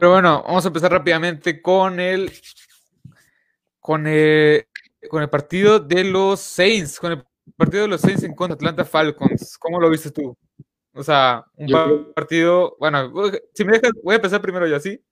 Pero bueno, vamos a empezar rápidamente con el con el, con el partido de los Saints, con el partido de los Saints en contra Atlanta Falcons. ¿Cómo lo viste tú? O sea, un partido, bueno, si me dejas, voy a empezar primero yo, ¿sí?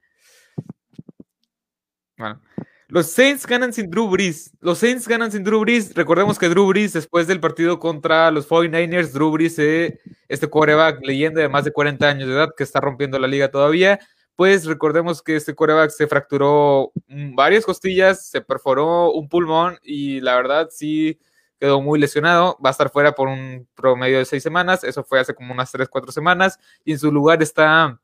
Bueno, los Saints ganan sin Drew Brees. Los Saints ganan sin Drew Brees. Recordemos que Drew Brees, después del partido contra los 49ers, Drew Brees, eh, este quarterback, leyenda de más de 40 años de edad, que está rompiendo la liga todavía, pues recordemos que este quarterback se fracturó varias costillas, se perforó un pulmón y la verdad sí quedó muy lesionado. Va a estar fuera por un promedio de seis semanas. Eso fue hace como unas tres, cuatro semanas. Y en su lugar está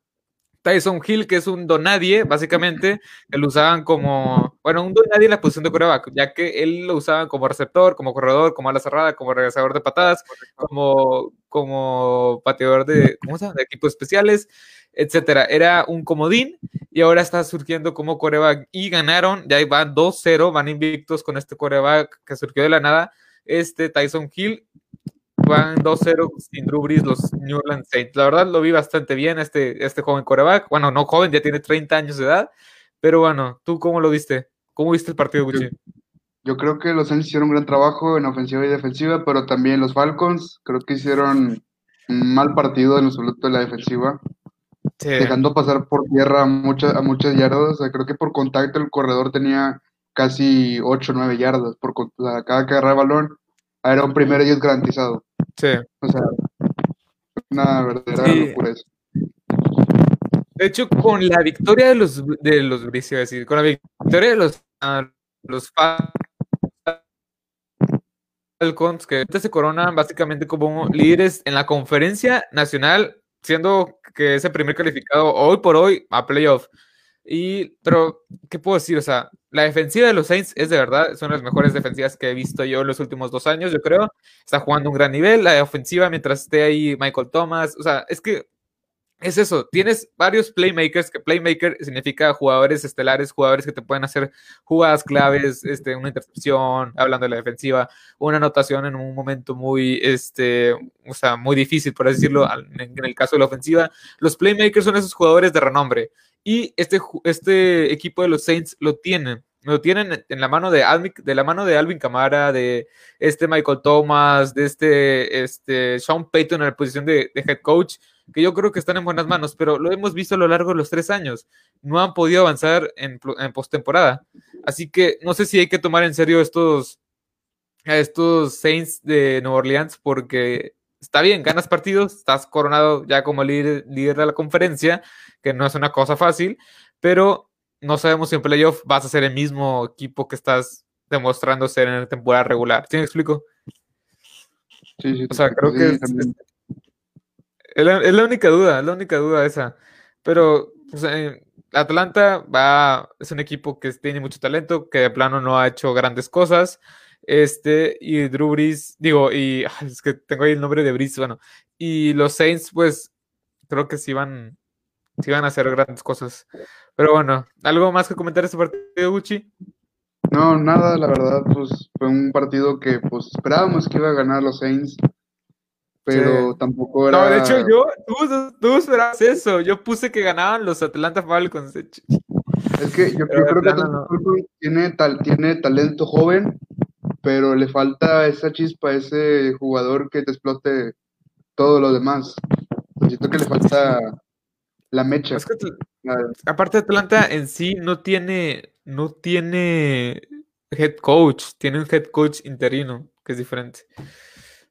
Tyson Hill, que es un donadie, básicamente, que lo usaban como, bueno, un donadie en la posición de coreback, ya que él lo usaban como receptor, como corredor, como ala cerrada, como regresador de patadas, como, como pateador de, ¿cómo se llama? de equipos especiales, etcétera. Era un comodín y ahora está surgiendo como coreback y ganaron, ya van 2-0, van invictos con este coreback que surgió de la nada, este Tyson Hill, van 2-0 sin Drew Brees los New Orleans Saints. La verdad lo vi bastante bien este, este joven coreback. Bueno, no joven, ya tiene 30 años de edad. Pero bueno, ¿tú cómo lo viste? ¿Cómo viste el partido, Gucci? Yo, creo que los Saints hicieron un gran trabajo en ofensiva y defensiva, pero también los Falcons creo que hicieron un mal partido en absoluto de la defensiva. Dejando pasar por tierra a muchas, a muchas yardas. creo que por contacto el corredor tenía casi 8 o 9 yardas. Por, cada que agarraba el balón era un primer ellos garantizado. Sí. O sea, una verdadera locura eso. De hecho, con la victoria de los de los decir, con la victoria de los, uh, los Falcons, que se coronan básicamente como líderes en la conferencia nacional, siendo que ese primer calificado hoy por hoy a playoff. Y, pero, ¿qué puedo decir? O sea, la defensiva de los Saints es de verdad, son las mejores defensivas que he visto yo en los últimos dos años, yo creo. Está jugando un gran nivel. La ofensiva, mientras esté ahí Michael Thomas, o sea, es que es eso. Tienes varios playmakers, que playmaker significa jugadores estelares, jugadores que te pueden hacer jugadas claves, este, una intercepción, hablando de la defensiva, una anotación en un momento muy, este, o sea, muy difícil, por así decirlo, en el caso de la ofensiva. Los playmakers son esos jugadores de renombre. Y este, este equipo de los Saints lo tienen. Lo tienen en la mano de Alvin, de la mano de Alvin Camara, de este Michael Thomas, de este, este Sean Payton en la posición de, head coach, que yo creo que están en buenas manos, pero lo hemos visto a lo largo de los tres años. No han podido avanzar en, en postemporada. Así que no sé si hay que tomar en serio estos, a estos Saints de Nueva Orleans, porque está bien, ganas partidos, estás coronado ya como líder, líder de la conferencia, que no es una cosa fácil, pero no sabemos si en playoff vas a ser el mismo equipo que estás demostrando ser en la temporada regular. ¿Sí me explico? Sí, sí. O sea, creo que es, la, única duda, es la única duda esa. Pero pues, Atlanta va, es un equipo que tiene mucho talento, que de plano no ha hecho grandes cosas. Este, y Drew Brees, digo, y es que tengo ahí el nombre de Brees, bueno, y los Saints, pues, creo que sí van, sí van a hacer grandes cosas. Pero bueno, ¿algo más que comentar este partido, Gucci? No, nada, la verdad, pues fue un partido que pues esperábamos que iba a ganar los Saints, pero tampoco era... No, de hecho yo, tú, esperabas eso, yo puse que ganaban los Atlanta Falcons. Es que yo, creo que Atlanta tiene, tal, tiene talento joven, pero le falta esa chispa, ese jugador que te explote todo lo demás. Siento que le falta la mecha. aparte Atlanta en sí no tiene, no tiene head coach, tiene un head coach interino, que es diferente.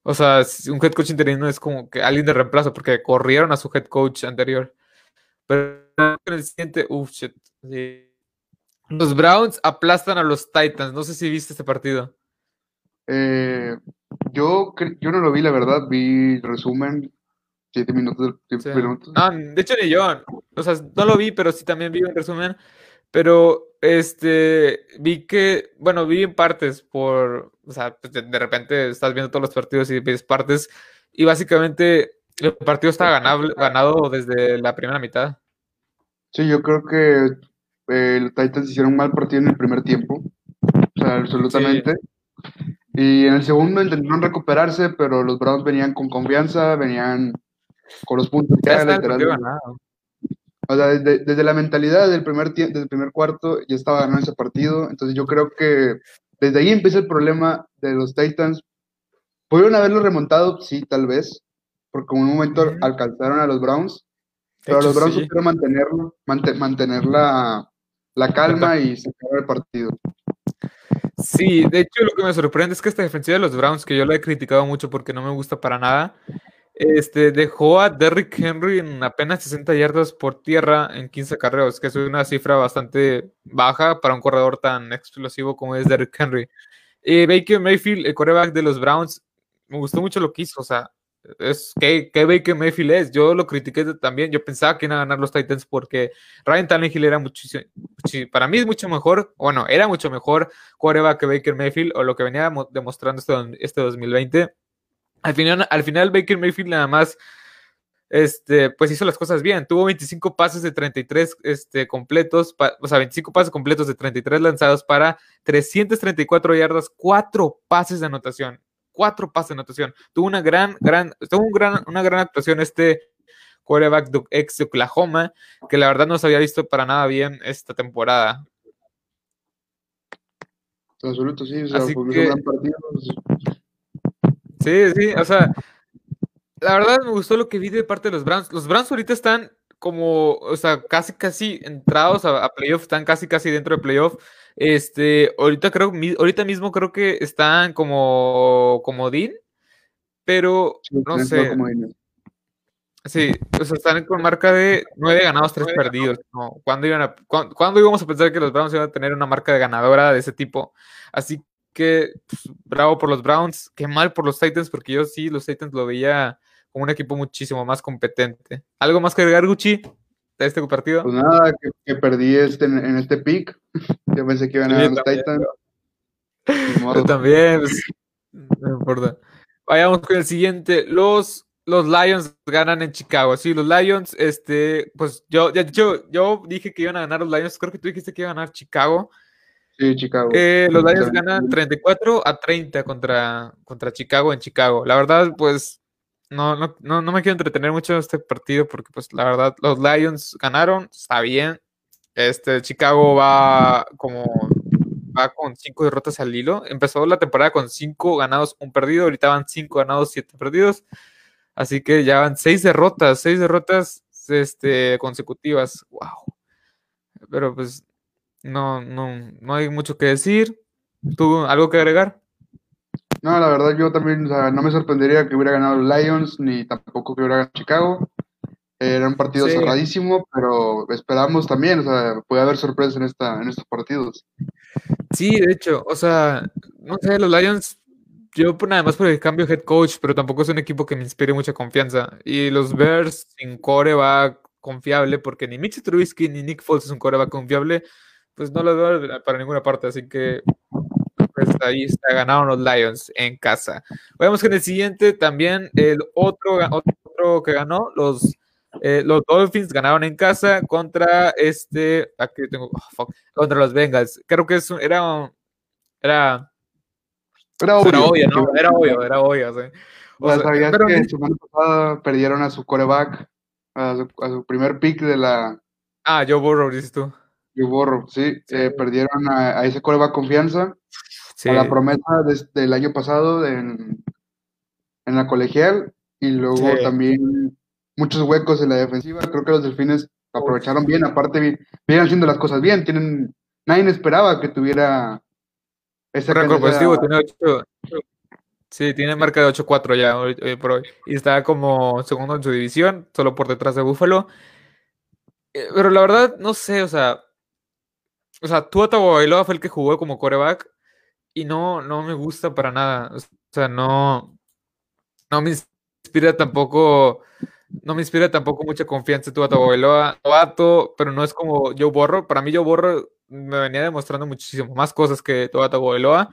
O sea, un head coach interino es como que alguien de reemplazo, porque corrieron a su head coach anterior. Pero en el siguiente, uff, shit. Los Browns aplastan a los Titans. No sé si viste este partido. Eh, yo, yo no lo vi, la verdad, vi resumen, siete minutos, minutos. Ah, de hecho ni yo, o sea, no lo vi, pero sí también vi un resumen, pero este, vi que, bueno, vi en partes por, o sea, pues, de, repente estás viendo todos los partidos y ves partes, y básicamente el partido estaba ganado, ganado desde la primera mitad. Sí, yo creo que eh, los Titans hicieron un mal partido en el primer tiempo, o sea, absolutamente. Y en el segundo intentaron recuperarse, pero los Browns venían con confianza, venían con los puntos ya, ya O sea, desde, la mentalidad del primer, desde el primer cuarto ya estaba ganando ese partido. Entonces yo creo que desde ahí empieza el problema de los Titans. ¿Pudieron haberlo remontado? Sí, tal vez. Porque en un momento alcanzaron a los Browns. Pero los Browns supieron mantenerlo, mantener la, calma y sacar el partido. Sí, de hecho lo que me sorprende es que esta defensiva de los Browns, que yo la he criticado mucho porque no me gusta para nada, este, dejó a Derrick Henry en apenas 60 yardas por tierra en 15 carreos, que es una cifra bastante baja para un corredor tan explosivo como es Derrick Henry. Y Baker Mayfield, el coreback de los Browns, me gustó mucho lo que hizo, o sea, es que, que Baker Mayfield es. Yo lo critiqué también. Yo pensaba que iban a ganar los Titans porque Ryan Tannehill era muchísimo, para mí es mucho mejor, bueno, era mucho mejor coreback que Baker Mayfield o lo que venía demostrando este, este 2020. Al final, al final Baker Mayfield nada más este, pues hizo las cosas bien. Tuvo 25 pases de 33 este, completos, o sea, 25 pases completos de 33 lanzados para 334 yardas, 4 pases de anotación. 4 pases de anotación. Tuvo una gran, gran, tuvo un gran, una gran actuación este quarterback ex de Oklahoma, que la verdad no se había visto para nada bien esta temporada. Absoluto, sí. O sea, Así que, gran partido. Sí, sí, o sea, la verdad me gustó lo que vi de parte de los Browns. Los Browns ahorita están como, o sea, casi, casi entrados a, playoff, están casi, casi dentro de playoff. Este, ahorita creo, ahorita mismo creo que están como, como Dean, pero no sé. Sí, o sea, están con marca de nueve ganados, tres perdidos. ¿no? ¿Cuándo, iban a, ¿cuándo, íbamos a pensar que los Browns iban a tener una marca de ganadora de ese tipo? Así que pues, bravo por los Browns, qué mal por los Titans, porque yo sí, los Titans lo veía como un equipo muchísimo más competente. ¿Algo más que agregar, Gucci, de este partido? Pues nada, que, perdí este, en este pick. Yo pensé que iban a ganar los Titans. Yo también, pues, no importa. Vayamos con el siguiente. Los, los Lions ganan en Chicago. Sí, los Lions, este, pues yo, ya yo, yo dije que iban a ganar los Lions. Creo que tú dijiste que iban a ganar Chicago. Sí, Chicago. Eh, los Lions ganan 34 a 30 contra, contra Chicago en Chicago. La verdad, pues no, no, no, no me quiero entretener mucho en este partido porque, pues, la verdad, los Lions ganaron, está bien. Este, Chicago va como va con cinco derrotas al hilo. Empezó la temporada con cinco ganados, un perdido. Ahorita van cinco ganados, siete perdidos. Así que ya van seis derrotas, seis derrotas este, consecutivas. Wow. Pero pues no, no, no hay mucho que decir. ¿Tú algo que agregar? No, la verdad yo también, o sea, no me sorprendería que hubiera ganado Lions, ni tampoco que hubiera ganado Chicago. Era un partido cerradísimo, pero esperamos también, o sea, puede haber sorpresas en, esta, en estos partidos. Sí, de hecho, o sea, no sé, los Lions, yo nada más por el cambio de head coach, pero tampoco es un equipo que me inspire mucha confianza. Y los Bears sin core va confiable, porque ni Mitch Trubisky ni Nick Foles es un core va confiable, pues no lo veo para ninguna parte, así que pues ahí está, ganaron los Lions en casa. Veamos que en el siguiente también el otro, otro que ganó, los, eh, los Dolphins ganaron en casa contra este, aquí tengo, oh, contra los Bengals. Creo que es, era, era, era obvio, ¿no? Era obvio, era obvio. O sea, ¿Sabías pero, que semana pasada perdieron a su coreback, a su, a su primer pick de la... Ah, Joe Burrow, dices tú. Joe Burrow, sí. Eh, perdieron a, a ese coreback confianza la promesa desde el año pasado en, en la colegial y luego también muchos huecos en la defensiva. Creo que los delfines aprovecharon bien, aparte vienen haciendo las cosas bien, tienen nadie esperaba que tuviera ese récord positivo, tiene 8, Sí, tiene marca de 8-4 ya hoy, por hoy. Y está como segundo en su división, solo por detrás de Búfalo. Eh, pero la verdad, no sé, o sea. O sea, Tua Tagovailoa fue el que jugó como coreback y no, no me gusta para nada. O sea, no, no me inspira tampoco, no me inspira tampoco mucha confianza tu Tagovailoa, novato, pero no es como yo borro. Para mí yo borro me venía demostrando muchísimo más cosas que Tua Tagovailoa,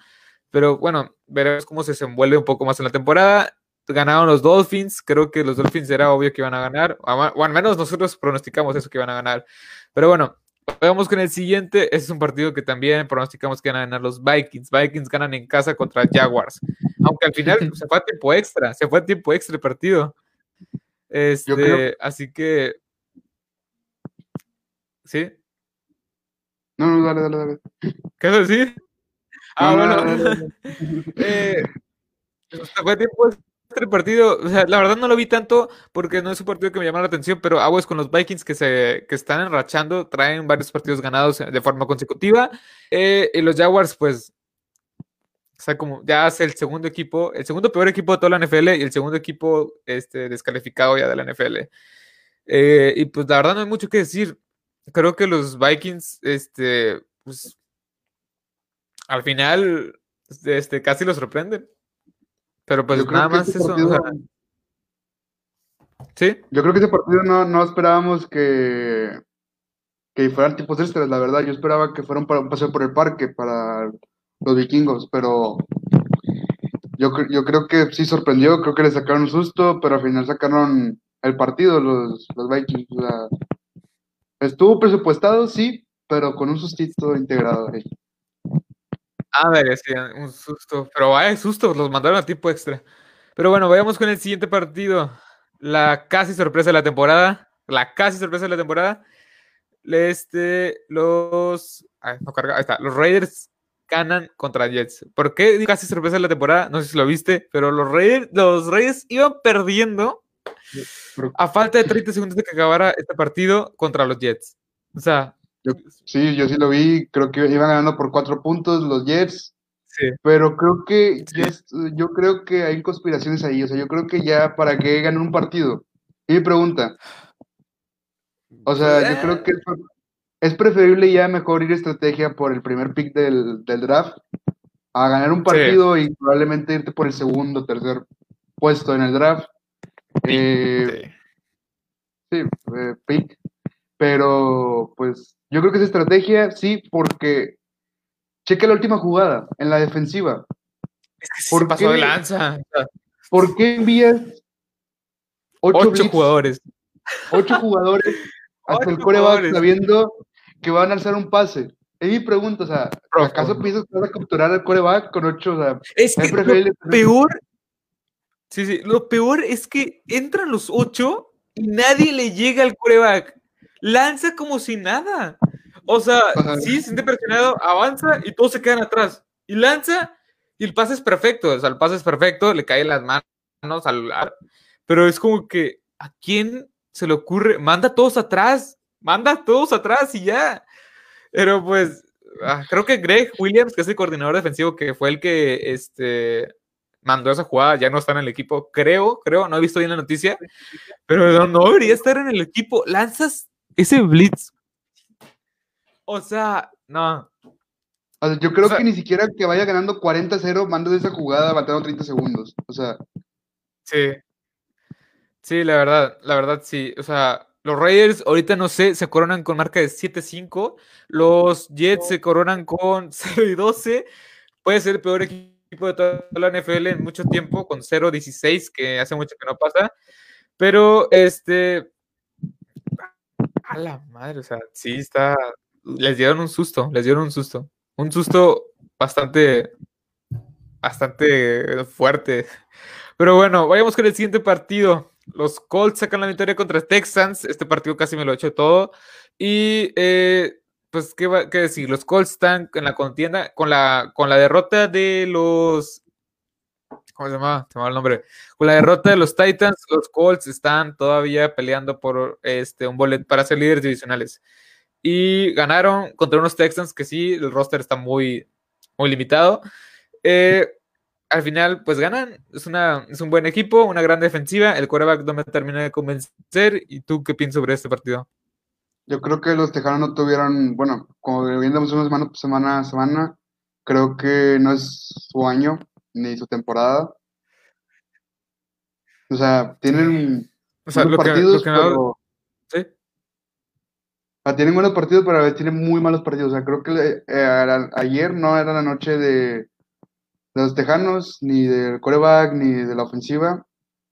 pero bueno, veremos cómo se desenvuelve un poco más en la temporada. Ganaron los Dolphins, creo que los Dolphins era obvio que iban a ganar, o al menos nosotros pronosticamos eso que iban a ganar. Pero bueno, Vamos con el siguiente. Este es un partido que también pronosticamos que van a ganar los Vikings. Vikings ganan en casa contra Jaguars. Aunque al final se fue a tiempo extra. Se fue a tiempo extra el partido. Este, así que. ¿Sí? No, no, dale, dale, dale. ¿Qué vas a decir? Ah, bueno. eh, fue tiempo este partido, o sea, la verdad no lo vi tanto porque no es un partido que me llama la atención, pero aguas con los Vikings que se que están enrachando, traen varios partidos ganados de forma consecutiva. Eh, y los Jaguars, pues, o sea, como ya es el segundo equipo, el segundo peor equipo de toda la NFL y el segundo equipo este, descalificado ya de la NFL. Eh, y pues la verdad no hay mucho que decir. Creo que los Vikings, este, pues, al final, este, casi los sorprenden. Pero pues nada más este eso. ¿Sí? Yo creo que ese partido no, no esperábamos que, que fueran tipos extras, la verdad. Yo esperaba que fueran para un paseo por el parque para los vikingos, pero yo, yo creo que sí sorprendió, creo que le sacaron un susto, pero al final sacaron el partido los, los Vikings. estuvo presupuestado, sí, pero con un sustito integrado ahí. Ah, decían un susto. Pero vaya susto, los mandaron a tiempo extra. Pero bueno, vayamos con el siguiente partido. La casi sorpresa de la temporada. La casi sorpresa de la temporada. Este, los. no carga, ahí está. Los Raiders ganan contra Jets. ¿Por qué casi sorpresa de la temporada? No sé si lo viste, pero los Raiders, los Raiders iban perdiendo a falta de 30 segundos de que acabara este partido contra los Jets. O sea, sí, yo sí lo vi, creo que iban ganando por cuatro puntos los Jets. Sí. Pero creo que yo creo que hay conspiraciones ahí. O sea, yo creo que ya para que ganen un partido. Y mi pregunta. O sea, yo creo que es preferible ya mejor ir estrategia por el primer pick del, draft a ganar un partido y probablemente irte por el segundo, tercer puesto en el draft. Eh, sí, eh, pick. Pero pues yo creo que es estrategia, sí, porque cheque la última jugada en la defensiva. Es que se pasó de lanza. ¿Por qué envías ocho, jugadores? Ocho jugadores hasta el coreback sabiendo que van a alzar un pase. Es mi pregunta, o sea, ¿acaso piensas que vas a capturar al coreback con ocho? O sea, es que lo peor, sí, sí, lo peor es que entran los ocho y nadie le llega al coreback lanza como si nada. O sea, sí, se siente presionado, avanza y todos se quedan atrás. Y lanza y el pase es perfecto. O sea, el pase es perfecto, le caen las manos al. Pero es como que, ¿a quién se le ocurre? Manda a todos atrás, manda a todos atrás y ya. Pero pues, ah, creo que Greg Williams, que es el coordinador defensivo, que fue el que este, mandó esa jugada, ya no está en el equipo. Creo, creo, no he visto bien la noticia, pero no debería estar en el equipo. Lanzas ese blitz. O sea, no. yo creo que ni siquiera que vaya ganando 40-0, mandas esa jugada batando 30 segundos. O sea. Sí. Sí, la verdad, la verdad sí. O sea, los Raiders ahorita no sé, se coronan con marca de 7-5. Los Jets se coronan con 0 12. Puede ser el peor equipo de toda la NFL en mucho tiempo, con 0-16, que hace mucho que no pasa. Pero este, a la madre, o sea, sí está. Les dieron un susto, les dieron un susto. Un susto bastante. Bastante fuerte. Pero bueno, vayamos con el siguiente partido. Los Colts sacan la victoria contra Texans. Este partido casi me lo he hecho todo. Y eh, pues, ¿qué, va, ¿qué decir? Los Colts están en la contienda con la, con la derrota de los ¿Cómo se llama? Se llama el nombre. Con la derrota de los Titans, los Colts están todavía peleando por este, un boleto para ser líderes divisionales. Y ganaron contra unos Texans que sí, el roster está muy, muy limitado. Eh, al final, pues ganan. Es, una, es un buen equipo, una gran defensiva. El quarterback no me termina de convencer. ¿Y tú qué piensas sobre este partido? Yo creo que los Tejanos no tuvieron, bueno, como viendo semana, semana a semana, creo que no es su año ni su temporada. O sea, tienen buenos partidos, pero... ¿Sí? tienen buenos partidos, pero a veces tienen muy malos partidos. O sea, creo que eh, ayer no era la noche de, los Tejanos, ni del coreback, ni de la ofensiva.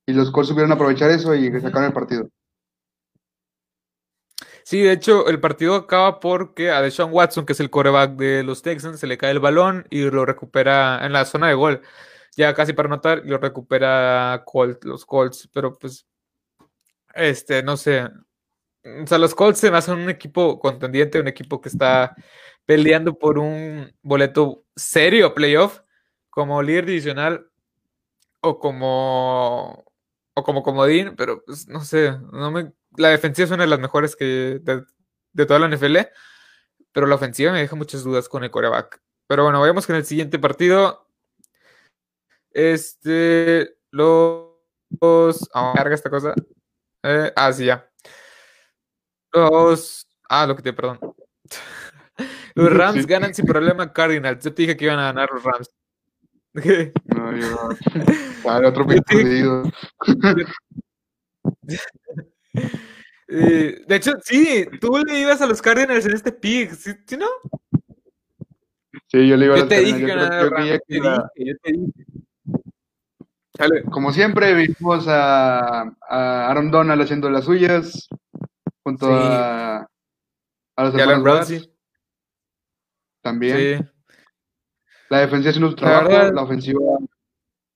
Y los Colts supieron aprovechar eso y sacaron el partido. Sí, de hecho, el partido acaba porque a Deshaun Watson, que es el coreback de los Texans, se le cae el balón y lo recupera en la zona de gol. Ya casi para notar, lo recupera Colt, los Colts, pero pues, este, no sé. o sea, los Colts se basan en un equipo contendiente, un equipo que está peleando por un boleto serio playoff, como líder divisional o como o como comodín, pero pues, no sé, no me, la defensiva es una de las mejores que de, toda la NFL, pero la ofensiva me deja muchas dudas con el coreback. Pero bueno, vayamos con el siguiente partido. Este, los, ah, carga esta cosa. Eh, ah, sí, ya. Los, ah, lo que te, perdón. Los Rams ganan sin problema Cardinals. Yo te dije que iban a ganar los Rams. No, yo. Vale, otro perdido. Eh, de hecho, sí, tú le ibas a los Cardinals en este pick, ¿sí, no? Sí, yo le iba a los Cardinals. Yo te dije, yo te dije. Como siempre, vimos a, a, Aaron Donald haciendo las suyas junto a, a los hermanos También. Sí. La defensa haciendo su trabajo, la, ofensiva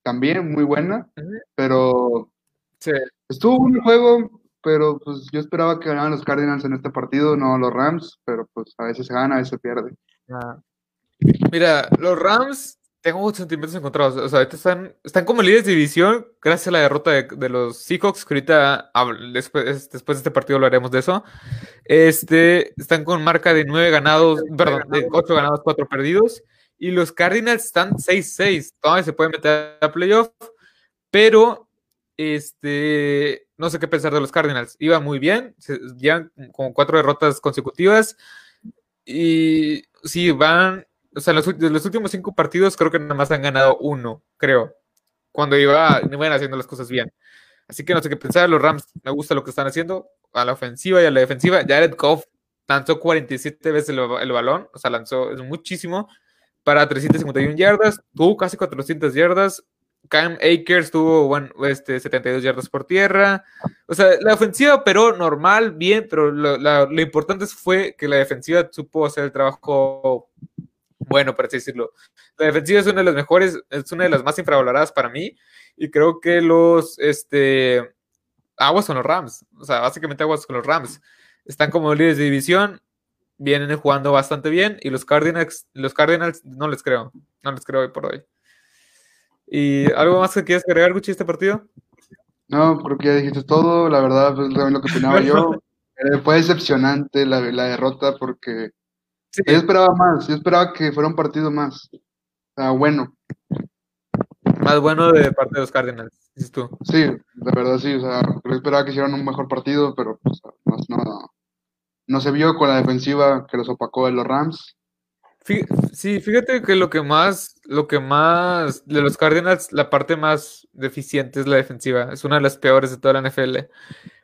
también muy buena, pero estuvo un juego, pero pues yo esperaba que ganaran los Cardinals en este partido, no los Rams, pero pues a veces se gana, a veces se pierde. Mira, los Rams tengo sentimientos encontrados. O sea, están, están como líderes de división gracias a la derrota de, los Seahawks, que ahorita después, después de este partido hablaremos de eso. Este, están con marca de nueve ganados, perdón, de ocho ganados, cuatro perdidos. Y los Cardinals están 6-6. Todavía se puede meter a playoff. Pero este, no sé qué pensar de los Cardinals. Iba muy bien. Llevan como cuatro derrotas consecutivas. Y sí, van. O sea, los, los últimos cinco partidos creo que nada más han ganado uno, creo. Cuando iba, iban haciendo las cosas bien. Así que no sé qué pensar. Los Rams me gusta lo que están haciendo. A la ofensiva y a la defensiva. Jared Goff lanzó 47 veces el, el balón. O sea, lanzó muchísimo para 351 yardas, tuvo casi 400 yardas. Cam Akers tuvo este, 72 yardas por tierra. O sea, la ofensiva operó normal, bien, pero lo, importante fue que la defensiva supo hacer el trabajo bueno, por así decirlo. La defensiva es una de las mejores, es una de las más infravaloradas para mí. Y creo que los este, aguas con los Rams. O sea, básicamente aguas con los Rams. Están como líderes de división vienen jugando bastante bien y los Cardinals, los Cardinals no les creo, no les creo hoy por hoy. ¿Y algo más que quieras agregar, Gucci, este partido? No, creo que ya dijiste todo, la verdad, pues también lo que opinaba yo. Eh, fue decepcionante la, la derrota porque yo esperaba más, yo esperaba que fuera un partido más bueno. Más bueno de parte de los Cardinals, dices tú. Sí, de verdad sí, o sea, yo esperaba que hicieran un mejor partido, pero pues, no, no se vio con la defensiva que los opacó de los Rams. Sí, fíjate que lo que más, lo que más de los Cardinals, la parte más deficiente es la defensiva. Es una de las peores de toda la NFL.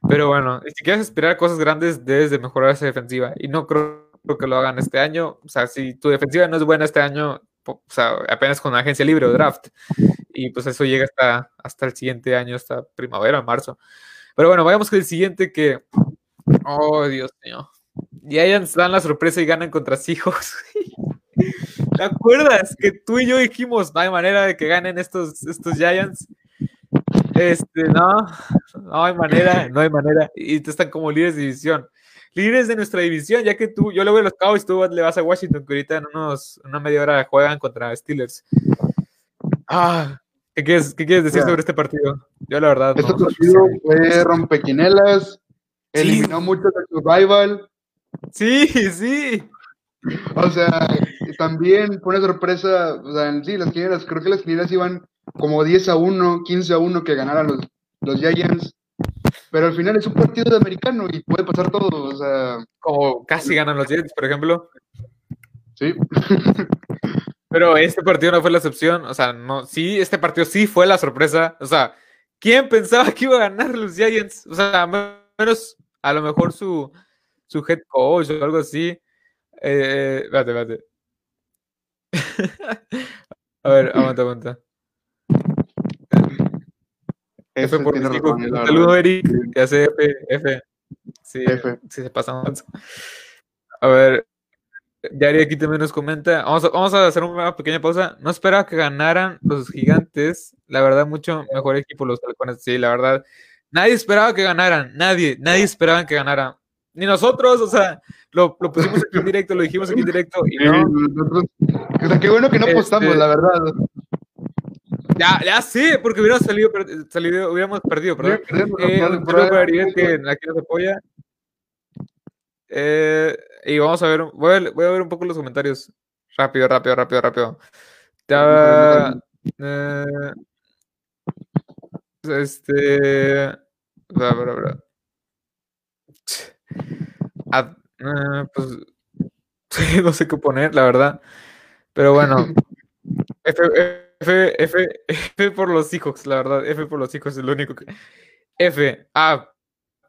Pero bueno, si quieres esperar cosas grandes, debes de mejorar esa defensiva. Y no creo que lo hagan este año. O sea, si tu defensiva no es buena este año, o sea, apenas con agencia libre o draft. Y pues eso llega hasta, hasta el siguiente año, hasta primavera, marzo. Pero bueno, vayamos con el siguiente que Oh, Dios mío. Giants dan la sorpresa y ganan contra Seahawks. ¿Te acuerdas que tú y yo dijimos, no hay manera de que ganen estos, estos Giants? Este, no, no hay manera, no hay manera. Y te están como líderes de división. Líderes de nuestra división, ya que tú, yo le voy a los Cowboys, tú le vas a Washington, que ahorita en unos, una media hora juegan contra Steelers. Ah, ¿qué quieres, qué quieres decir sobre este partido? Yo la verdad. Este partido fue rompequinelas, Eliminó mucho de su rival. Sí, sí. O sea, también fue una sorpresa, o sea, sí, las quinielas, creo que las quinielas iban como 10 a 1, 15 a 1 que ganaran los, los Giants. Pero al final es un partido de americano y puede pasar todo, o sea. Como casi ganan los Giants, por ejemplo. Sí. Pero este partido no fue la excepción, o sea, no, sí, este partido sí fue la sorpresa, o sea, ¿quién pensaba que iba a ganar los Giants? O sea, menos a lo mejor su, su head coach o algo así. Eh, espérate, espérate. a ver, aguanta, aguanta. F por Un saludo, Eric, que hace F, F. Sí, F. sí se pasa más. A ver, Yari aquí también nos comenta. Vamos a, vamos a hacer una pequeña pausa. No esperaba que ganaran los gigantes. La verdad, mucho mejor equipo los halcones. Sí, la verdad. Nadie esperaba que ganaran, nadie, nadie esperaba que ganaran. Ni nosotros, o sea, lo, lo, pusimos aquí en directo, lo dijimos aquí en directo y no. o sea, qué bueno que no apostamos, este, la verdad. Ya, ya sí, porque hubiéramos salido, salido hubiéramos perdido, perdón. Eh, para que aquí nos apoya. Eh, y vamos a ver, voy a, voy a, ver un poco los comentarios. Rápido, rápido, rápido, rápido. Ya, eh, este. Bla, bla, bla. Ah, eh, pues no sé qué poner, la verdad. Pero bueno, F, F, F, F por los hijos, la verdad. F por los hijos es lo único que. F, ah,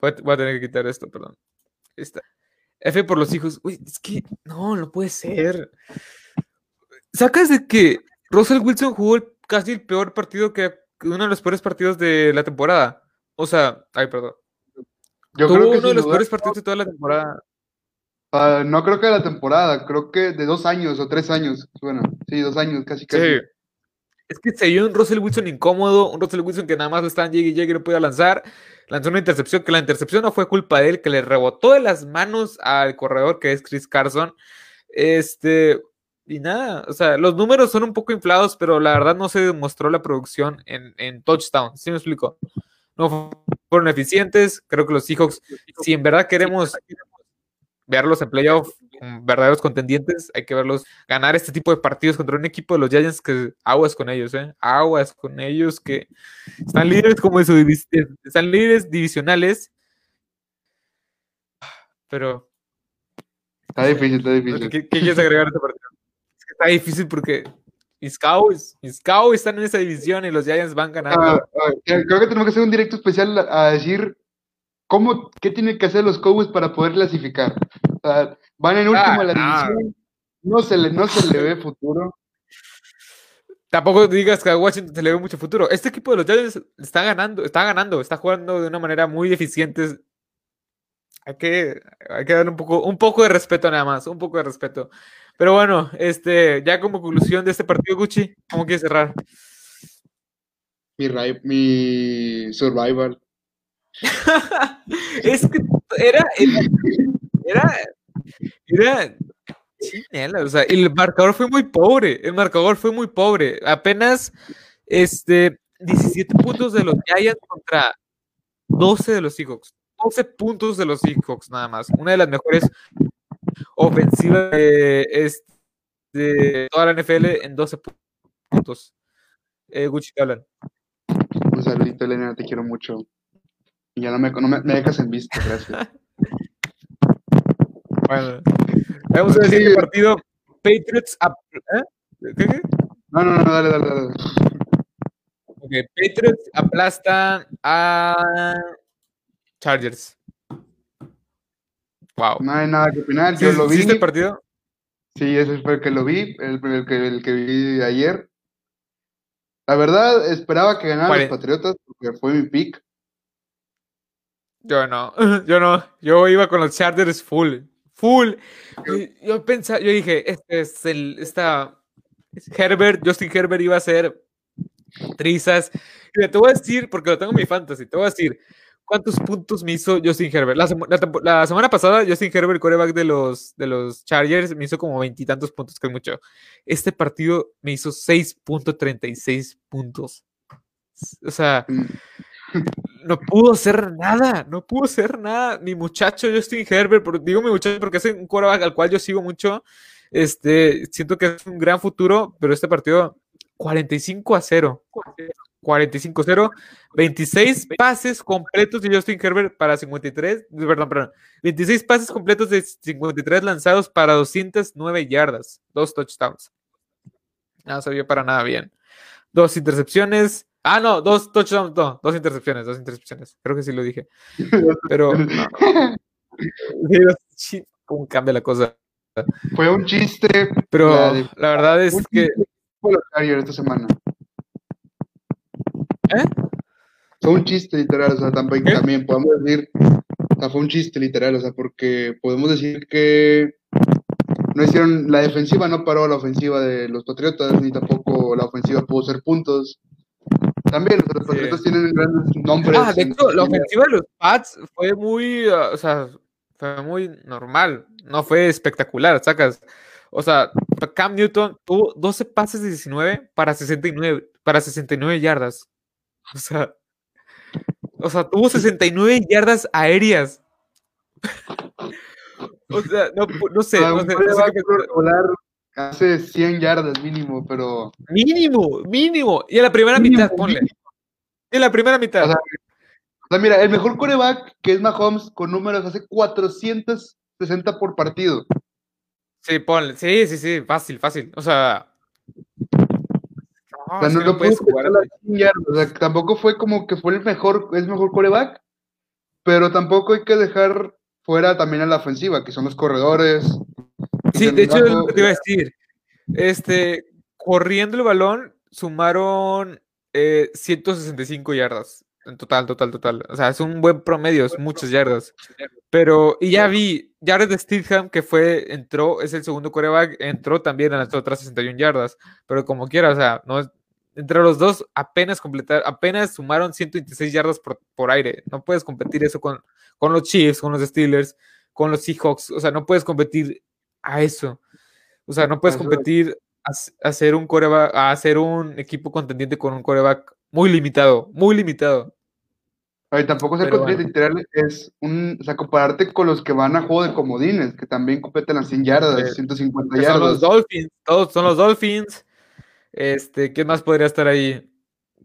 voy a, tener que quitar esto, perdón. Está. F por los hijos. Uy, es que no, no puede ser. Sacas de que Russell Wilson jugó casi el peor partido que uno de los peores partidos de la temporada. O sea, ay, perdón. Yo Tuvo creo que uno de los peores partidos de toda la temporada. Uh, no creo que de la temporada, creo que de dos años o tres años. Bueno, sí, dos años, casi casi. Sí. Es que se vio un Russell Wilson incómodo, un Russell Wilson que nada más estaba en llegue y llegue y no podía lanzar. Lanzó una intercepción, que la intercepción no fue culpa de él, que le rebotó de las manos al corredor que es Chris Carson. Este, y nada, o sea, los números son un poco inflados, pero la verdad no se demostró la producción en, en touchdown. ¿Sí me explico? No fueron eficientes. Creo que los Seahawks, si en verdad queremos verlos en playoff verdaderos contendientes, hay que verlos ganar este tipo de partidos contra un equipo de los Giants que aguas con ellos, ¿eh? Aguas con ellos que están líderes como eso, están líderes divisionales. Pero. Está difícil, está difícil. ¿Qué, quieres agregar a este partido? Es que está difícil porque mis Cowboys, mis Cowboys están en esa división y los Giants van ganando. Ah, creo que tenemos que hacer un directo especial a decir ¿Cómo, ¿Qué tienen que hacer los Cowboys para poder clasificar? van en último a la ah, división, no se, le, no se le ve futuro. Tampoco digas que a Washington se le ve mucho futuro. Este equipo de los Giants está ganando, está ganando, está jugando de una manera muy eficiente. Hay que, hay que darle un poco, un poco de respeto nada más, un poco de respeto. Pero bueno, este, ya como conclusión de este partido, Gucci, ¿cómo quieres cerrar? Mi, mi survival. es que era, era, era, era o sea, el marcador fue muy pobre, el marcador fue muy pobre, apenas este 17 puntos de los Giants contra 12 de los Seahawks, 12 puntos de los Seahawks nada más, una de las mejores ofensivas de, este, toda la NFL en 12 puntos. Eh, Gucci, te hablan. Un saludito, Elena, te quiero mucho. Ya no me, no me, dejas en vista, gracias. bueno, vamos a decir el partido Patriots. ¿eh? ¿Qué, No, no, no, dale, dale, dale. Ok, Patriots aplastan a Chargers. Wow. No hay nada que opinar. Yo lo vi. ¿Viste el partido? Sí, ese fue el que lo vi, el, el, que, el que vi ayer. La verdad, esperaba que ganaran los Patriotas porque fue mi pick. Yo no, yo no. Yo iba con los Chargers full, full. Yo pensaba, yo dije, este es el, esta Herbert, Justin Herbert iba a ser trizas. te voy a decir, porque lo tengo en mi fantasy, te voy a decir, ¿cuántos puntos me hizo Justin Herbert? La, semana pasada, Justin Herbert, coreback de los, de los Chargers, me hizo como veintitantos puntos, que es mucho. Este partido me hizo 6.36 puntos. O sea, mm no pudo hacer nada, no pudo hacer nada. Mi muchacho Justin Herbert, digo mi muchacho porque es un quarterback al cual yo sigo mucho. Este, siento que es un gran futuro, pero este partido 45 a 0. 45 a 0, 26 pases completos de Justin Herbert para 53, perdón, perdón, 26 pases completos de 53 lanzados para 209 yardas, dos touchdowns. No se vio para nada bien. Dos intercepciones, Ah, no, dos touchdowns, no, dos intercepciones, dos intercepciones. Creo que sí lo dije. Pero. ¿Cómo cambia la cosa? Fue un chiste. Pero la, verdad es que. Fue esta semana. ¿Eh? Fue un chiste literal, o sea, también, también podemos decir. O sea, fue un chiste literal, o sea, porque podemos decir que no hicieron. La defensiva no paró la ofensiva de los Patriotas, ni tampoco la ofensiva pudo hacer puntos. También, los Patriotas tienen grandes nombres. Ah, de hecho, la ofensiva de los Pats fue muy, uh, o sea, Fue muy normal. No fue espectacular, sacas. O sea, Cam Newton tuvo 12 pases de 19 para 69, para 69 yardas. O sea, o sea, tuvo 69 yardas aéreas. o sea, no, no sé. No sé, hace 100 yardas mínimo, pero. Mínimo, mínimo. Y en la primera mitad, ponle. En la primera mitad. O sea, mira, el mejor coreback que es Mahomes con números hace 460 por partido. Sí, ponle. Sí, sí, sí, fácil, fácil. O sea. No, no, o sea, tampoco fue como que fue el mejor, es mejor coreback, pero tampoco hay que dejar fuera también a la ofensiva, que son los corredores. Sí, de hecho, es lo que te iba a decir. Este, corriendo el balón, sumaron eh, 165 yardas. En total, total, total. O sea, es un buen promedio, es muchas yardas. Pero, y ya vi, Jared Stidham, que fue, entró, es el segundo coreback, entró también en las otras 61 yardas. Pero como quiera, o sea, no entre los dos apenas completar, apenas sumaron 126 yardas por, por aire. No puedes competir eso con, con los Chiefs, con los Steelers, con los Seahawks. O sea, no puedes competir a eso. O sea, no puedes competir a, hacer un coreback, a hacer un equipo contendiente con un coreback muy limitado, muy limitado. Ay, tampoco ser contendiente es un, o sea, compararte con los que van a juego de comodines, que también competen a 100 yardas, 150 yardas. Son los Dolphins, todos son los Dolphins. Este, ¿qué más podría estar ahí?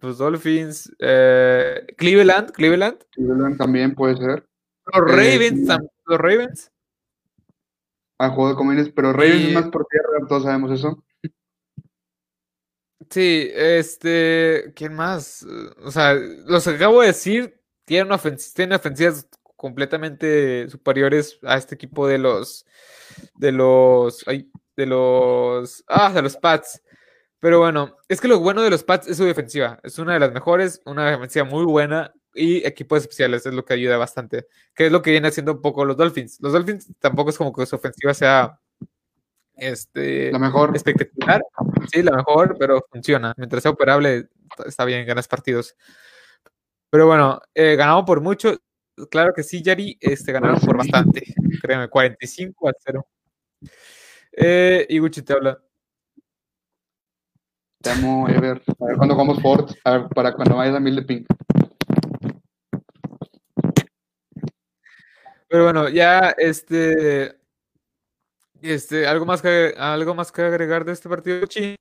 Los Dolphins, eh, Cleveland, Cleveland. Cleveland también puede ser. Los eh, Ravens, los Ravens. A juego de comodines, pero Ravens más por tierra, todos sabemos eso. Sí, este, ¿quién más? O sea, los acabo de decir, tienen, ofensivas completamente superiores a este equipo de los, de los, ay, de los, ah, de los Pats. Pero bueno, es que lo bueno de los Pats es su defensiva. Es una de las mejores, una defensiva muy buena y equipos especiales es lo que ayuda bastante. Que es lo que viene haciendo un poco los Dolphins. Los Dolphins tampoco es como que su ofensiva sea este, la mejor. espectacular. Sí, la mejor, pero funciona. Mientras sea operable, está bien, ganas partidos. Pero bueno, eh, ganamos por mucho. Claro que sí, Yari, este, ganaron por bastante. Créeme, 45 a 0. Eh, Iguchi te habla. Te amo, Ever. A ver cuando jugamos Ford, a ver, para cuando vayas a Mil de Pink. Pero bueno, ya este este, ¿algo más que, algo más que agregar de este partido, Chi?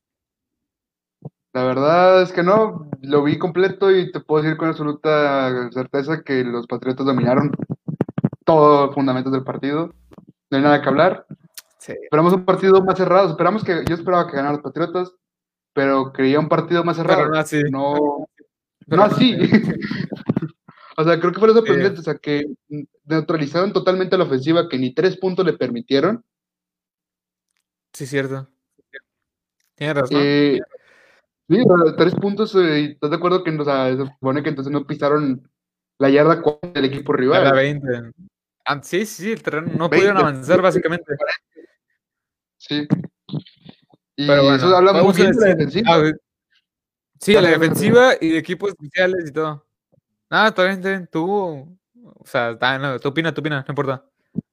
La verdad es que no, lo vi completo y te puedo decir con absoluta certeza que los Patriotas dominaron todos los fundamentos del partido. No hay nada que hablar. Esperamos un partido más cerrado. Esperamos que, yo esperaba que ganaran los Patriotas, pero creía un partido más cerrado. no así. No, no así. o sea, creo que fue lo sorprendente. O sea, que neutralizaron totalmente la ofensiva, que ni tres puntos le permitieron Sí, cierto. Tienes razón. Eh, sí, tres puntos, eh, ¿estás de acuerdo que o sea, se supone que entonces no pisaron la yarda del equipo rival? La 20. Ah, sí, sí, el terreno no pudieron avanzar básicamente. Sí. Y Pero bueno, eso habla bien de la defensiva. Ah, sí, de la defensiva y de equipos especiales y todo. Nada, está bien, está bien. Tú, o sea, no, tú opinas, tú opinas, no importa.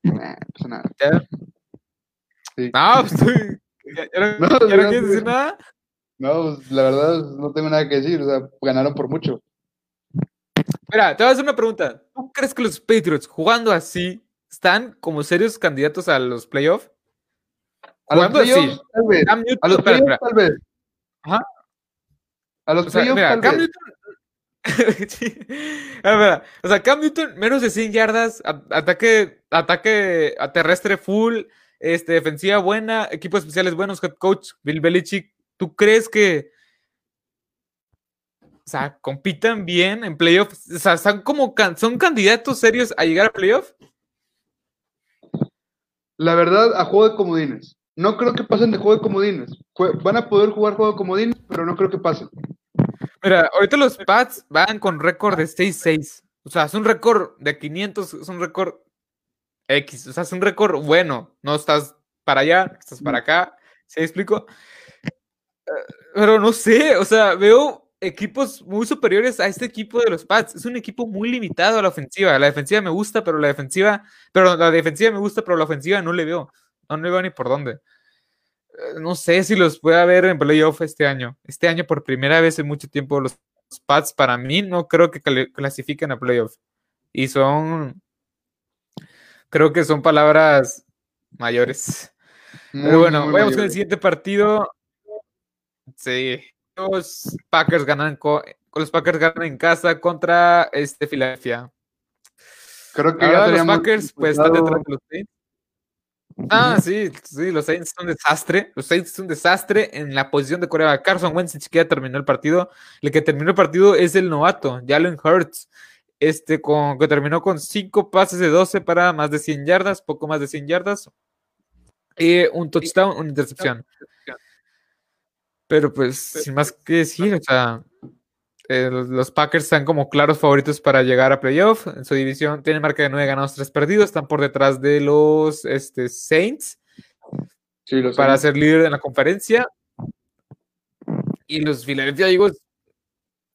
no pasa nada. No, pues ¿Ya, no, quieres decir nada? No, pues la verdad no tengo nada que decir, o sea, ganaron por mucho. Mira, te voy a hacer una pregunta. ¿Tú crees que los Patriots jugando así están como serios candidatos a los playoffs? A los playoffs, tal vez. a los playoffs, tal vez. Ajá. A los playoffs, tal vez. O sea, Cam Newton, menos de 100 yardas, ataque, ataque terrestre full, este, defensiva buena, equipos especiales buenos, head coach Bill Belichick. ¿Tú crees que o sea, compitan bien en playoffs? O sea, ¿son, como, ¿son candidatos serios a llegar a playoffs? La verdad, a juego de comodines. No creo que pasen de juego de comodines. Van a poder jugar juego de comodines, pero no creo que pasen. Mira, ahorita los Pats van con récord de 6-6. O sea, es un récord de 500, es un récord X, o sea, es un récord bueno, no estás para allá, estás para acá, ¿se explico? Eh, pero no sé, o sea, veo equipos muy superiores a este equipo de los Pats. Es un equipo muy limitado a la ofensiva. La defensiva me gusta, pero la defensiva, pero la defensiva me gusta, pero la ofensiva no le veo. No le veo ni por dónde. Eh, no sé si los pueda ver en playoff este año. Este año, por primera vez en mucho tiempo, los Pats para mí no creo que clasifiquen a playoff. Y son, creo que son palabras mayores. Pero bueno, vamos con el siguiente partido. Sí, los Packers ganan los Packers ganan en casa contra este Filadelfia. Creo que Ahora los Packers pues están detrás de los Saints. Ah, sí, sí, los Saints son un desastre. Los Saints son un desastre en la posición de Corea. Carson Wentz ni siquiera terminó el partido. El que terminó el partido es el novato, Jalen Hurts. Este con, que terminó con 5 pases de 12 para más de 100 yardas, poco más de 100 yardas. Y un touchdown, una intercepción. Pero pues, sin más que decir, o sea, eh, los Packers están como claros favoritos para llegar a playoff. En su división tienen marca de 9 ganados, 3 perdidos. Están por detrás de los este, Saints para ser líder en la conferencia. Y los Philadelphia Eagles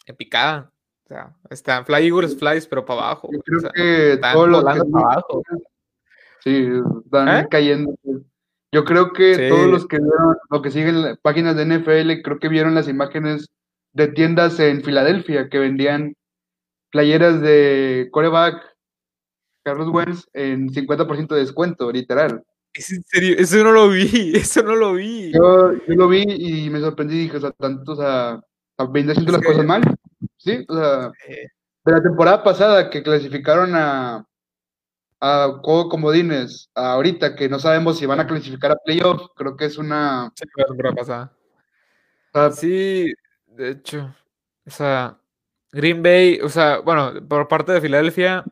en picada. O sea, están Fly Eagles, Flies, pero para abajo. Yo creo que están volando para abajo. Sí, están ¿Eh? cayendo. Yo creo que todos los que vieron, lo que siguen páginas de NFL, creo que vieron las imágenes de tiendas en Filadelfia que vendían playeras de coreback Carlos Wentz en 50% de descuento, literal. ¿Es en serio? Eso no lo vi, eso no lo vi. Yo, lo vi y me sorprendí, dije, o sea, tanto, o sea, viendo haciendo las cosas mal, ¿sí? O sea, de la temporada pasada que clasificaron a, a juego comodines ahorita que no sabemos si van a clasificar a playoff, creo que es una... Sí, pasada. sí, de hecho, o sea, Green Bay, o sea, bueno, por parte de Filadelfia,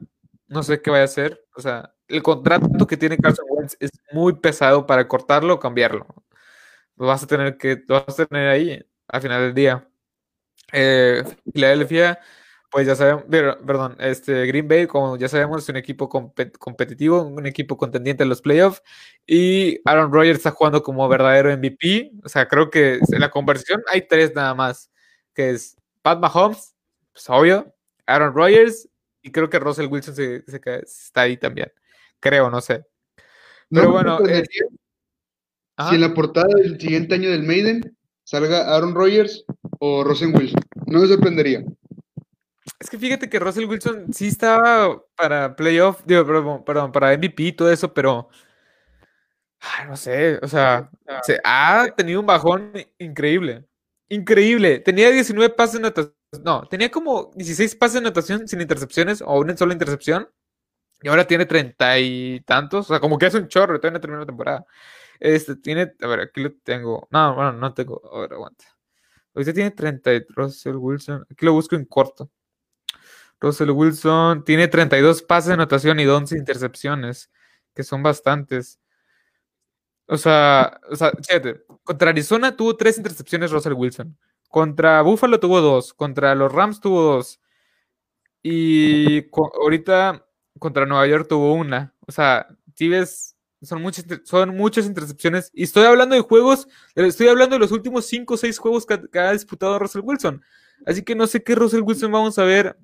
no sé qué vaya a hacer, o sea, el contrato que tiene Carson Wentz es muy pesado para cortarlo o cambiarlo. Lo vas a tener que, lo vas a tener ahí al final del día. Eh, Filadelfia pues ya sabemos, perdón, este Green Bay, como ya sabemos, es un equipo competitivo, un equipo contendiente en los playoffs. Y Aaron Rodgers está jugando como verdadero MVP. O sea, creo que en la conversión hay tres nada más, que es Pat Mahomes, pues obvio, Aaron Rodgers, y creo que Russell Wilson se, está ahí también. Creo, no sé. Pero bueno. Eh, si en la portada del siguiente año del Maiden salga Aaron Rodgers o Russell Wilson, no me sorprendería. Es que fíjate que Russell Wilson sí estaba para playoff, digo, perdón, para MVP y todo eso, pero no sé, o sea, se ha tenido un bajón increíble. Increíble. Tenía 19 pases de natación. No, tenía como 16 pases de natación sin intercepciones o una sola intercepción. Y ahora tiene treinta y tantos. O sea, como que es un chorro. Todavía no terminó la temporada. Este tiene. A ver, aquí lo tengo. No, bueno, no tengo. A ver, aguanta. Ahorita tiene 30 Russell Wilson. Aquí lo busco en corto. Russell Wilson tiene 32 pases de anotación y 11 intercepciones, que son bastantes. O sea, o sea, contra Arizona tuvo 3 intercepciones Russell Wilson. Contra Buffalo tuvo 2. Contra los Rams tuvo 2. Y ahorita contra Nueva York tuvo una. O sea, si ves, son muchas, son muchas intercepciones. Y estoy hablando de juegos, estoy hablando de los últimos 5 o 6 juegos que, que, ha disputado Russell Wilson. Así que no sé qué Russell Wilson vamos a ver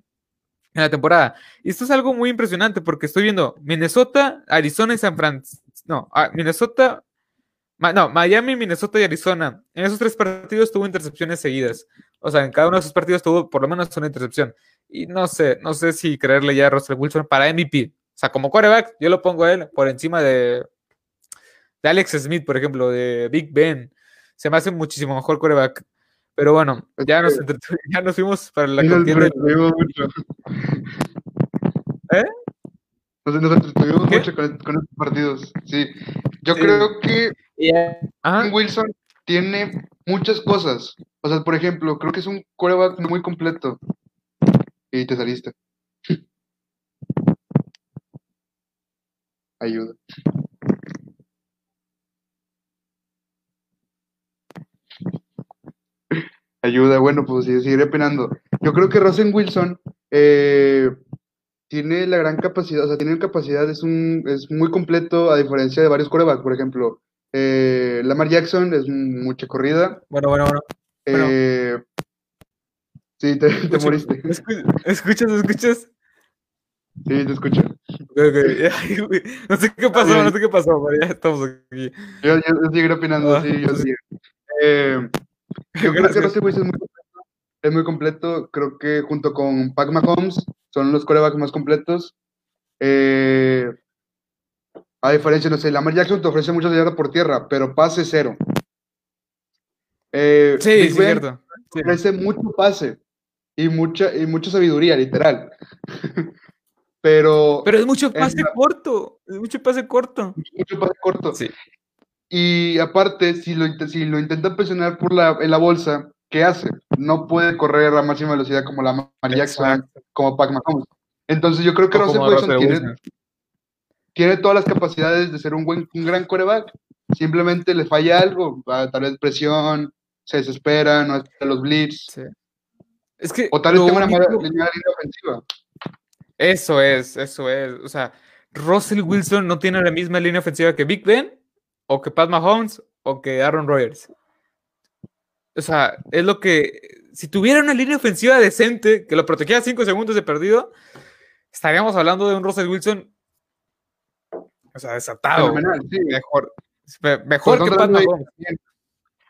en la temporada. Y esto es algo muy impresionante porque estoy viendo Minnesota, Arizona y San Francisco. No, ah, Minnesota, no, Miami, Minnesota y Arizona. En esos tres partidos tuvo intercepciones seguidas. O sea, en cada uno de esos partidos tuvo por lo menos una intercepción. Y no sé, no sé si creerle ya a Russell Wilson para MVP. O sea, como quarterback, yo lo pongo a él por encima de, de Alex Smith, por ejemplo, de Big Ben. Se me hace muchísimo mejor quarterback. Pero bueno, ya nos, ya nos fuimos para la contienda. mucho. ¿Eh? Nos, entretuvimos mucho con, estos partidos. Sí. Yo creo que Wilson tiene muchas cosas. O sea, por ejemplo, creo que es un coreback muy completo. Y te saliste. Ayuda. Ayuda, bueno, pues seguiré penando. Yo creo que Russell Wilson eh, tiene la gran capacidad, o sea, tiene capacidad, es, un, es muy completo a diferencia de varios corebacks, por ejemplo. Eh, Lamar Jackson es mucha corrida. Bueno, bueno, bueno. Eh, Sí, te, te moriste. ¿Escuchas, escuchas? Sí, te escucho. No sé qué pasó, no sé qué pasó, pero ya estamos aquí. Yo, yo, yo opinando, ah, sí, yo sí. Eh, yo creo que Russell Wilson es muy, completo, es muy completo. Creo que junto con Pac Mahomes son los corebacks más completos. Eh, a diferencia, no sé, Lamar Jackson te ofrece mucho dinero por tierra, pero pase cero. Eh, sí, sí, cierto. Ofrece mucho pase y mucha, y mucha sabiduría, literal. pero. Pero es mucho pase corto. Es mucho pase corto. Mucho pase corto. Sí. Y aparte, si lo, si lo intenta presionar por la, en la bolsa, ¿qué hace? No puede correr a máxima velocidad como la Jackson, como Pac Mahomes. Entonces yo creo que Russell Wilson tiene, tiene todas las capacidades de ser un, buen, un gran coreback. Simplemente le falla algo, tal vez presión, se desespera, no está los blitz. Es que o tal vez tenga una mala línea ofensiva. Eso es, eso es. O sea, Russell Wilson no tiene la misma línea ofensiva que Big Ben, o que Pat Mahomes, o que Aaron Rodgers. O sea, es lo que. Si tuviera una línea ofensiva decente que lo protegiera 5 segundos de perdido, estaríamos hablando de un Russell Wilson o sea, desatado. Mejor, mejor pues que Pat Mahomes.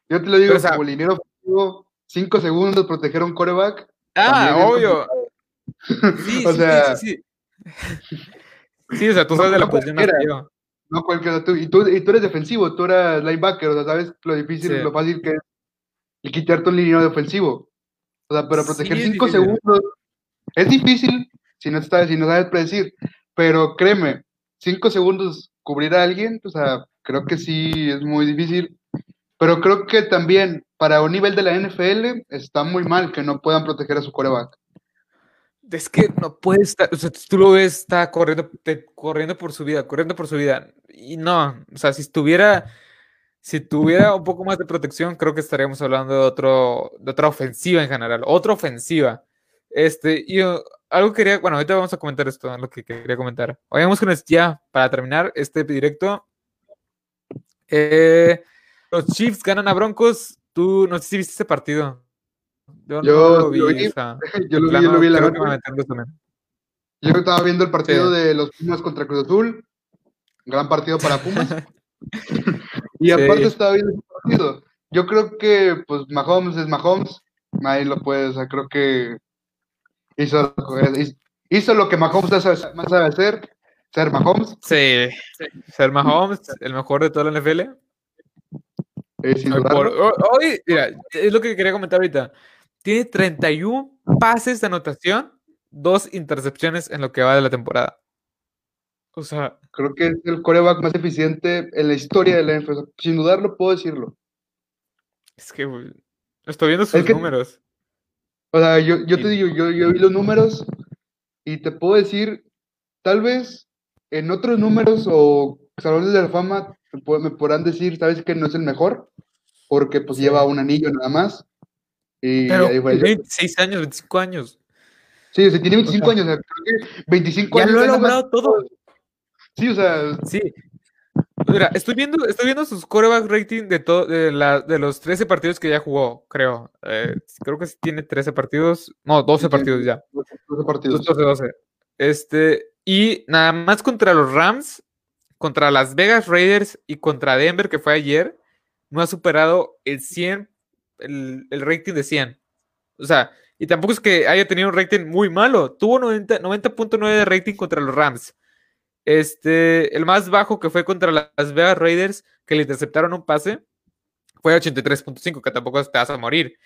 Yo te lo digo, como liniero ofensivo, 5 segundos proteger a un coreback. Ah, obvio. Sí, o sí, sea, sí, sí, sí. o sea, tú sabes de la posición yo. No cualquiera, tú, y, tú, y tú eres defensivo, tú eres linebacker, o sea, sabes lo difícil, lo fácil que es y quitarte un liniero de ofensivo. O sea, pero proteger 5 segundos es difícil si no, sabes, si no sabes predecir, pero créeme, cinco segundos cubrir a alguien, o sea, creo que sí es muy difícil. Pero creo que también para un nivel de la NFL está muy mal que no puedan proteger a su coreback. Es que no puede estar, o sea, tú lo ves, está corriendo, corriendo por su vida, corriendo por su vida. Y no, o sea, si estuviera, si tuviera un poco más de protección, creo que estaríamos hablando de, otro, de otra ofensiva en general, otra ofensiva. Este, y algo quería, bueno, ahorita vamos a comentar esto, lo que quería comentar. Vayamos con esto ya, para terminar este directo. Eh, los Chiefs ganan a Broncos. Tú no sé si viste ese partido. Yo, lo vi. yo, lo vi yo lo vi la Yo estaba viendo el partido de los Pumas contra Cruz Azul. Gran partido para Pumas. y aparte estaba viendo el partido. Yo creo que, pues, Mahomes es Mahomes. Ahí lo puedes, o sea, creo que Hizo, hizo lo que Mahomes más sabe hacer, ser Mahomes. Sí, ser Mahomes, el mejor de toda la NFL. hoy, mira, es lo que quería comentar ahorita. Tiene 31 pases de anotación, dos intercepciones en lo que va de la temporada. O sea. Creo que es el coreback más eficiente en la historia de la NFL. Sin dudarlo, puedo decirlo. Es que estoy viendo sus números. O sea, yo, yo te digo, yo, yo vi los números y te puedo decir, tal vez en otros números o salones de la fama me podrán decir, sabes que no es el mejor, porque pues lleva un anillo nada más. Y Pero ahí 26 años, 25 años. Sí, o sea, tiene 25 años, o sea, creo que 25 ya años. lo he logrado todo. Sí, o sea. Sí, Mira, estoy viendo, estoy viendo sus coreback rating de, de, la, de los 13 partidos que ya jugó, creo. Eh, creo que tiene 13 partidos. No, 12 partidos ya. 12 partidos. 12, 12. Este, y nada más contra los Rams, contra las Vegas Raiders y contra Denver, que fue ayer, no ha superado el 100, el, el rating de 100. O sea, y tampoco es que haya tenido un rating muy malo. Tuvo 90.9 90 de rating contra los Rams. Este, el más bajo que fue contra las Vegas Raiders, que le interceptaron un pase, fue 83.5, que tampoco te vas a morir.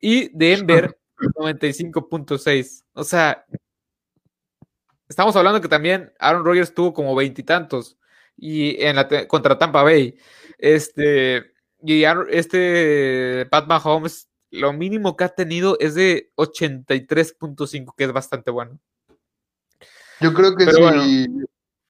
Y Denver, 95.6. O sea, estamos hablando que también Aaron Rodgers tuvo como veintitantos y, en la contra Tampa Bay. Este, y este Pat Mahomes, lo mínimo que ha tenido es de 83.5, que es bastante bueno. Yo creo que si